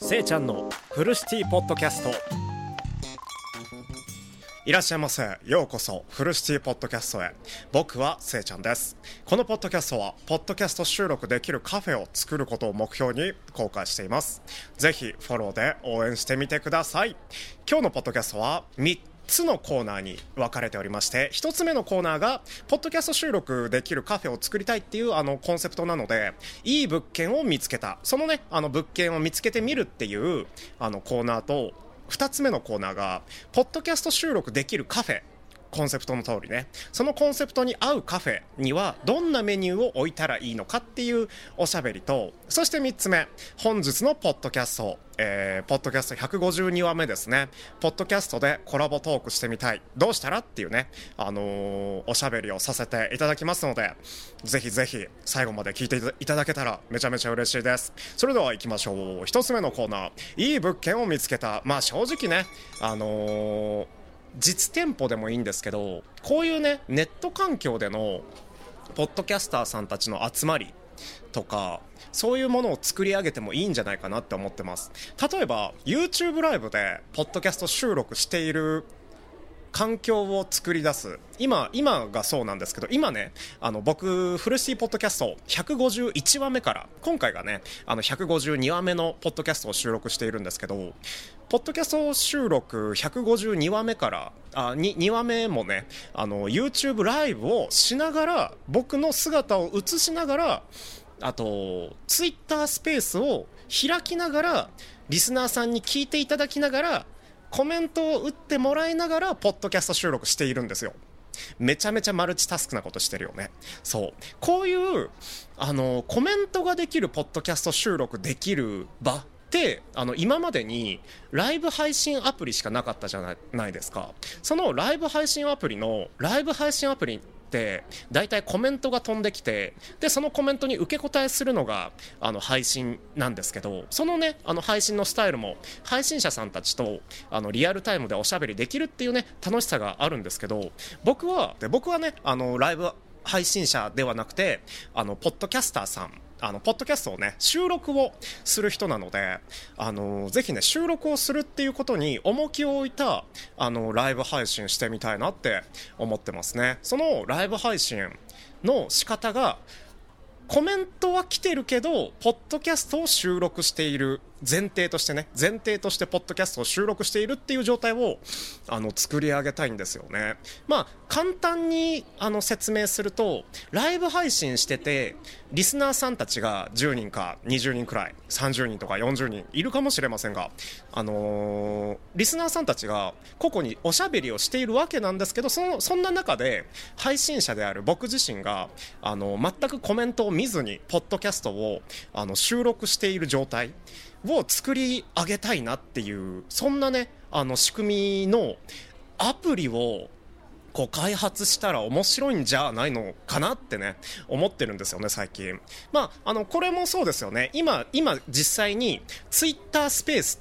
せいちゃんのフルシティポッドキャスト。いらっしゃいませ。ようこそフルシティポッドキャストへ。僕はせいちゃんです。このポッドキャストはポッドキャスト収録できるカフェを作ることを目標に公開しています。ぜひフォローで応援してみてください。今日のポッドキャストは3つのコーナーに分かれておりまして1つ目のコーナーがポッドキャスト収録できるカフェを作りたいっていうあのコンセプトなのでいい物件を見つけた。そのねあの物件を見つけてみるっていうあのコーナーと2つ目のコーナーがポッドキャスト収録できるカフェコンセプトの通りねそのコンセプトに合うカフェにはどんなメニューを置いたらいいのかっていうおしゃべりとそして3つ目本日のポッドキャストえー、ポッドキャスト152話目ですね。ポッドキャストでコラボトークしてみたい。どうしたらっていうね、あのー、おしゃべりをさせていただきますので、ぜひぜひ最後まで聞いていただけたらめちゃめちゃ嬉しいです。それでは行きましょう。一つ目のコーナー、いい物件を見つけた。まあ正直ね、あのー実店舗でもいいんですけどこういうねネット環境でのポッドキャスターさんたちの集まりとかそういうものを作り上げてもいいんじゃないかなって思ってます。例えば YouTube ライブでポッドキャスト収録している環境を作り出す。今今がそうなんですけど今ねあの僕フルシーポッドキャスト151話目から今回がねあの152話目のポッドキャストを収録しているんですけどポッドキャスト収録152話目からあ 2, 2話目もねあの YouTube ライブをしながら僕の姿を映しながらあと Twitter スペースを開きながらリスナーさんに聞いていただきながらコメントを打ってもらいながらポッドキャスト収録しているんですよ。めちゃめちゃマルチタスクなことしてるよね。そう。こういうあのコメントができるポッドキャスト収録できる場ってあの今までにライブ配信アプリしかなかったじゃないですか。そのライブ配信アプリのライブ配信アプリって大体コメントが飛んできてでそのコメントに受け答えするのがあの配信なんですけどそのねあの配信のスタイルも配信者さんたちとあのリアルタイムでおしゃべりできるっていうね楽しさがあるんですけど僕はで僕はねあのライブ配信者ではなくてあのポッドキャスターさんあのポッドキャストをね収録をする人なのであのぜひね収録をするっていうことに重きを置いたあのライブ配信してみたいなって思ってますね。そのライブ配信の仕方がコメントは来てるけどポッドキャストを収録している前提としてね前提としてポッドキャストを収録しているっていう状態をあの作り上げたいんですよね。まあ簡単にあの説明するとライブ配信しててリスナーさんたちが10人か20人くらい30人とか40人いるかもしれませんがあのー、リスナーさんたちが個々におしゃべりをしているわけなんですけどそのそんな中で配信者である僕自身があの全くコメントを見ずにポッドキャストをあの収録している状態。を作り上げたいなっていうそんなねあの仕組みのアプリをこう開発したら面白いんじゃないのかなってね思ってるんですよね最近。まああのこれもそうですよね。今今実際にツイッタースペース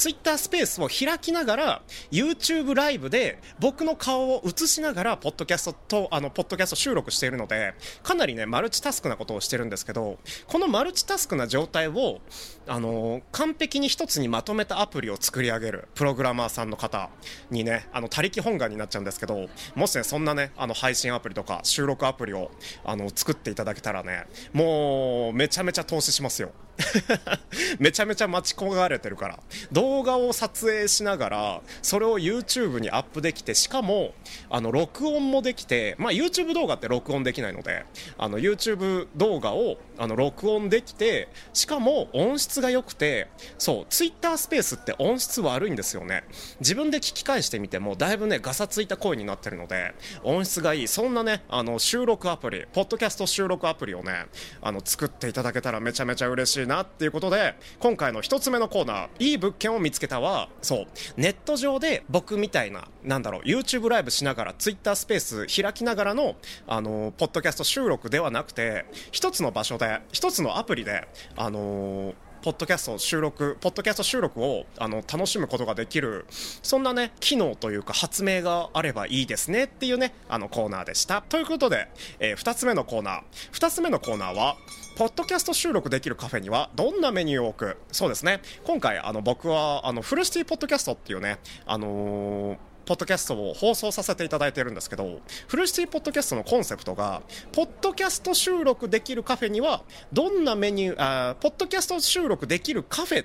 ツイッタースペースを開きながら YouTube ライブで僕の顔を映しながらポッドキャストとあのポッドキャスト収録しているのでかなりねマルチタスクなことをしてるんですけどこのマルチタスクな状態をあの完璧に一つにまとめたアプリを作り上げるプログラマーさんの方にねあの他力本願になっちゃうんですけどもしねそんなねあの配信アプリとか収録アプリをあの作っていただけたらねもうめちゃめちゃ投資しますよ。めちゃめちゃ待ち焦がれてるから。動画を撮影しながらそれを YouTube にアップできてしかもあの録音もできて、まあ、YouTube 動画って録音できないのであの YouTube 動画をあの録音できてしかも音質が良くてそう Twitter スペースって音質悪いんですよね。自分で聞き返してみてもだいぶねガサついた声になってるので音質がいい。そんなねあの収録アプリポッドキャスト収録アプリをねあの作っていただけたらめちゃめちゃ嬉しいなっていうことで今回の1つ目のコーナーいい物件を見つけたはそうネット上で僕みたいななんだろう YouTube ライブしながら Twitter スペース開きながらのあのポッドキャスト収録ではなくて1つの場所で1つのアプリであのポッドキャスト収録ポッドキャスト収録をあの楽しむことができるそんなね機能というか発明があればいいですねっていうねあのコーナーでした。ということで、えー、2つ目のコーナー。2つ目のコーナーはポッドキャスト収録できるカフェにはどんなメニューを置く？そうですね。今回あの僕はあのフルシティポッドキャストっていうねあのーポッドキャストを放送させていただいてるんですけど、フルシティポッドキャストのコンセプトが、ポッドキャスト収録できるカフェには、どんなメニュー、あポッドキャスト収録できるカフェ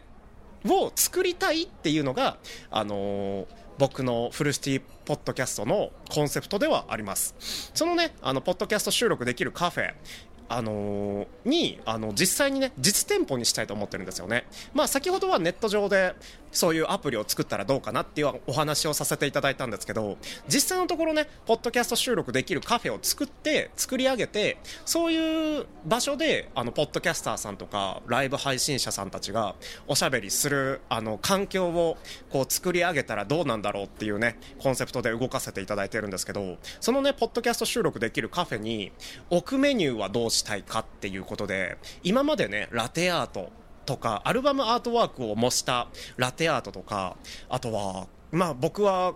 を作りたいっていうのが、あのー僕のフルシティポッドキャストのコンセプトではあります。そのね、あの、ポッドキャスト収録できるカフェ、あの、にあの実際にね実店舗にしたいと思ってるんですよね。まあ先ほどはネット上でそういうアプリを作ったらどうかなっていうお話をさせていただいたんですけど実際のところねポッドキャスト収録できるカフェを作って作り上げてそういう場所であのポッドキャスターさんとかライブ配信者さんたちがおしゃべりするあの環境をこう作り上げたらどうなんだろうっていうねコンセプトで動かせていただいてるんですけどそのねポッドキャスト収録できるカフェに置くメニューはどうしたいかっていうことで今までねラテアートとかアルバムアートワークを模したラテアートとかあとはまあ僕は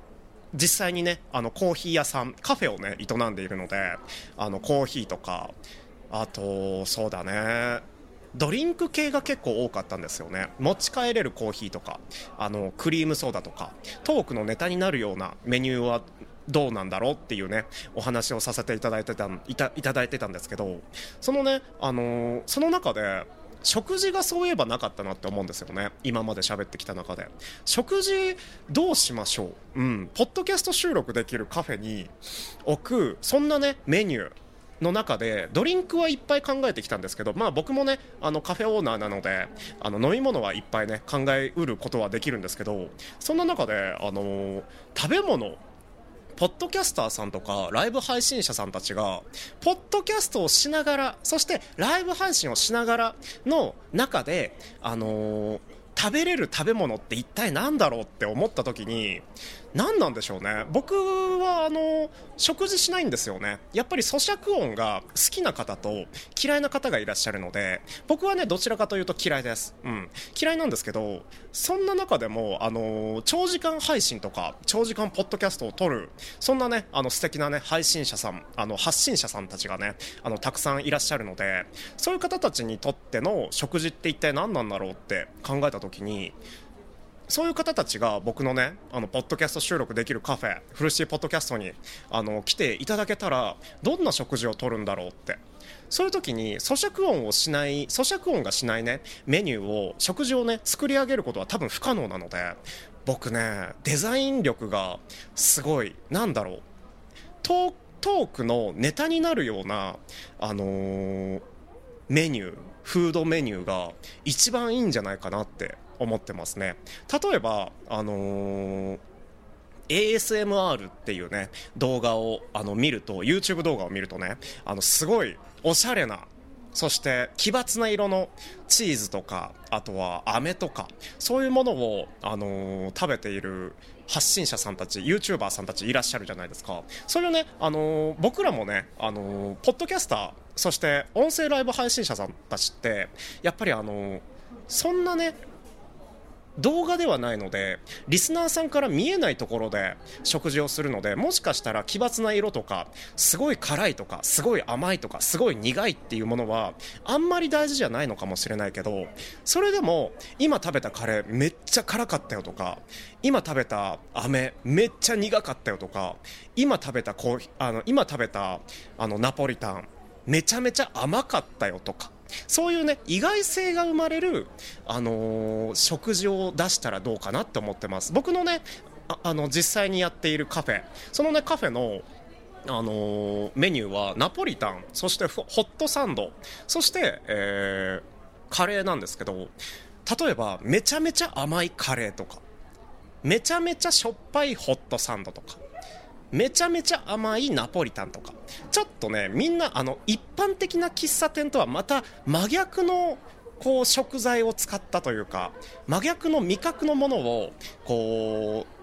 実際にねあのコーヒー屋さんカフェをね営んでいるのであのコーヒーとかあとそうだねドリンク系が結構多かったんですよね。持ち帰れるコーヒーとかあのクリームソーダとかトークのネタになるようなメニューはどうなんだろうっていうねお話をさせていただいてたいたいただいてたんですけどそのね、あの、その中で食事がそういえばなかったなって思うんですよね。今まで喋ってきた中で。食事どうしましょう？うん。ポッドキャスト収録できるカフェに置くそんなねメニューの中でドリンクはいっぱい考えてきたんですけど、まあ、僕もねあのカフェオーナーなのであの飲み物はいっぱいね考えうることはできるんですけどそんな中であの食べ物ポッドキャスターさんとかライブ配信者さんたちがポッドキャストをしながらそしてライブ配信をしながらの中であのー食べれる食べ物って一体何だろうって思った時に何なんでしょうね。僕はあの食事しないんですよね。やっぱり咀嚼音が好きな方と嫌いな方がいらっしゃるので僕はねどちらかというと嫌いです、うん、嫌いなんですけどそんな中でもあの長時間配信とか長時間ポッドキャストを撮るそんなねあの素敵なね配信者さんあの発信者さんたちがねあのたくさんいらっしゃるのでそういう方たちにとっての食事って一体何なんだろうって考えた時にそういう方たちが僕のねあのポッドキャスト収録できるカフェフルシーポッドキャストにあの来ていただけたらどんな食事をとるんだろうって。そういう時に咀嚼音をしない咀嚼音がしないねメニューを食事をね作り上げることは多分不可能なので僕ねデザイン力がすごいなんだろう。トークのネタになるようなあのー、メニューフードメニューが一番いいんじゃないかなって思ってますね。例えばあのー ASMR っていうね動画をあの見ると YouTube 動画を見るとねあのすごいおしゃれなそして奇抜な色のチーズとかあとは飴とかそういうものを、あのー、食べている発信者さんたち YouTuber さんたちいらっしゃるじゃないですか。それをね、あのー、僕らもね、あのー、ポッドキャスターそして音声ライブ配信者さんたちってやっぱりあのそんなね動画ではないのでリスナーさんから見えないところで食事をするのでもしかしたら奇抜な色とかすごい辛いとかすごい甘いとかすごい苦いっていうものはあんまり大事じゃないのかもしれないけどそれでも今食べたカレーめっちゃ辛かったよとか今食べた飴めっちゃ苦かったよとか今食べたコーヒーあの今食べたあのナポリタンめちゃめちゃ甘かったよとかそういうね意外性が生まれる、あのー、食事を出したらどうかなって思ってます。僕のねあの実際にやっているカフェ。そのねカフェのあのー、メニューはナポリタンそしてホットサンドそして、えー、カレーなんですけど例えばめちゃめちゃ甘いカレーとかめちゃめちゃしょっぱいホットサンドとかめちゃめちゃ甘いナポリタンとか。ちょっとねみんなあの一般的な喫茶店とはまた真逆のこう食材を使ったというか真逆の味覚のものをこう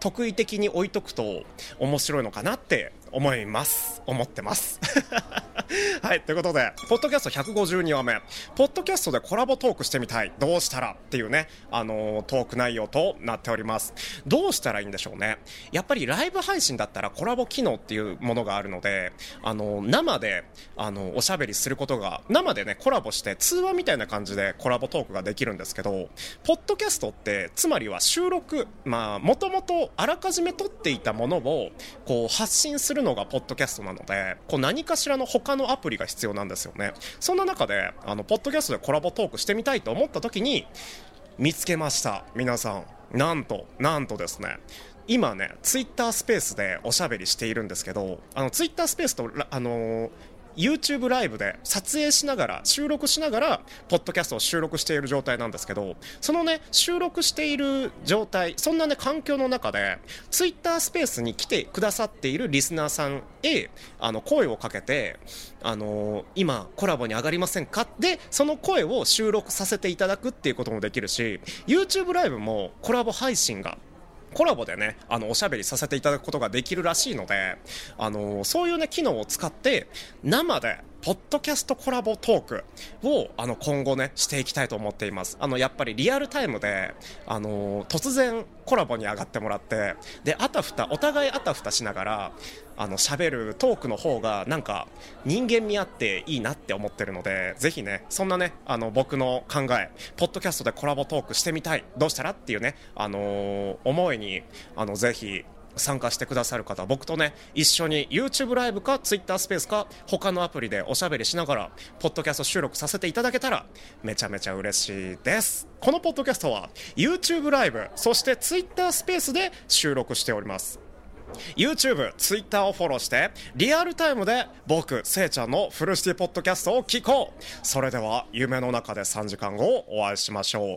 得意的に置いとくと面白いのかなって思います。思ってます。はい、ということで、ポッドキャスト152話目、ポッドキャストでコラボトークしてみたい、どうしたらっていうね、あのー、トーク内容となっております。どうしたらいいんでしょうね。やっぱりライブ配信だったらコラボ機能っていうものがあるので、あのー、生で、あのー、おしゃべりすることが、生でね、コラボして通話みたいな感じでコラボトークができるんですけど、ポッドキャストって、つまりは収録、まあ、もともとあらかじめ撮っていたものを、こう、発信するのがポッドキャストなので、こう、何かしらの他のアプリが必要なんですよね。そんな中で、あの、ポッドキャストでコラボトークしてみたいと思った時に、見つけました。皆さん。なんと、なんとですね。今ね、ツイッタースペースでおしゃべりしているんですけど、あの、ツイッタースペースと、あの YouTube ライブで撮影しながら収録しながらポッドキャストを収録している状態なんですけどそのね収録している状態そんなね環境の中で Twitter スペースに来てくださっているリスナーさんへあの声をかけてあの今コラボに上がりませんか？でその声を収録させていただくっていうこともできるし YouTube ライブもコラボ配信がコラボでね、あの、おしゃべりさせていただくことができるらしいので、あの、そういうね、機能を使って、生で、ポッドキャストコラボトークを、あの、今後ね、していきたいと思っています。あの、やっぱりリアルタイムで、あの、突然コラボに上がってもらって、で、あたふた、お互いあたふたしながら、あの、喋るトークの方が、なんか、人間味あっていいなって思ってるので、ぜひね、そんなね、あの、僕の考え、ポッドキャストでコラボトークしてみたい、どうしたらっていうね、あのー、思いに、あの、ぜひ、参加してくださる方、僕とね、一緒に YouTube ライブか Twitter スペースか他のアプリでおしゃべりしながら、ポッドキャスト収録させていただけたら、めちゃめちゃ嬉しいです。このポッドキャストは YouTube ライブ、そして Twitter スペースで収録しております。YouTube、Twitter をフォローして、リアルタイムで僕、せいちゃんのフルシティポッドキャストを聞こうそれでは、夢の中で3時間後お会いしましょう。